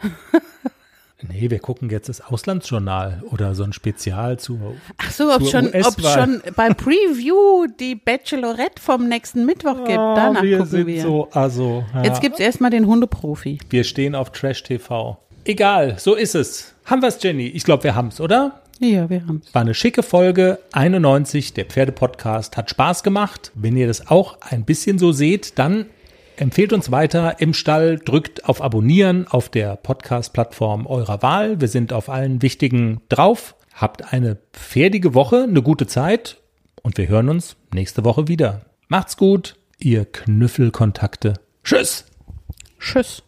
[LAUGHS] Nee, wir gucken jetzt das Auslandsjournal oder so ein Spezial zu. Ach so, ob schon, ob schon bei Preview die Bachelorette vom nächsten Mittwoch gibt. Danach Oh, wir gucken sind wir. so, also, ja. Jetzt gibt's erstmal den Hundeprofi. wir stehen auf Trash TV. Egal, so ist es. Haben wir's, Jenny? Ich glaube, wir haben's, oder? Ja, wir haben's. War eine schicke Folge 91, der Pferdepodcast. Hat Spaß gemacht. Wenn ihr das auch ein bisschen so seht, dann empfehlt uns weiter im Stall, drückt auf Abonnieren auf der Podcast-Plattform eurer Wahl. Wir sind auf allen wichtigen drauf. Habt eine pferdige Woche, eine gute Zeit und wir hören uns nächste Woche wieder. Macht's gut, ihr Knüffelkontakte. Tschüss! Tschüss.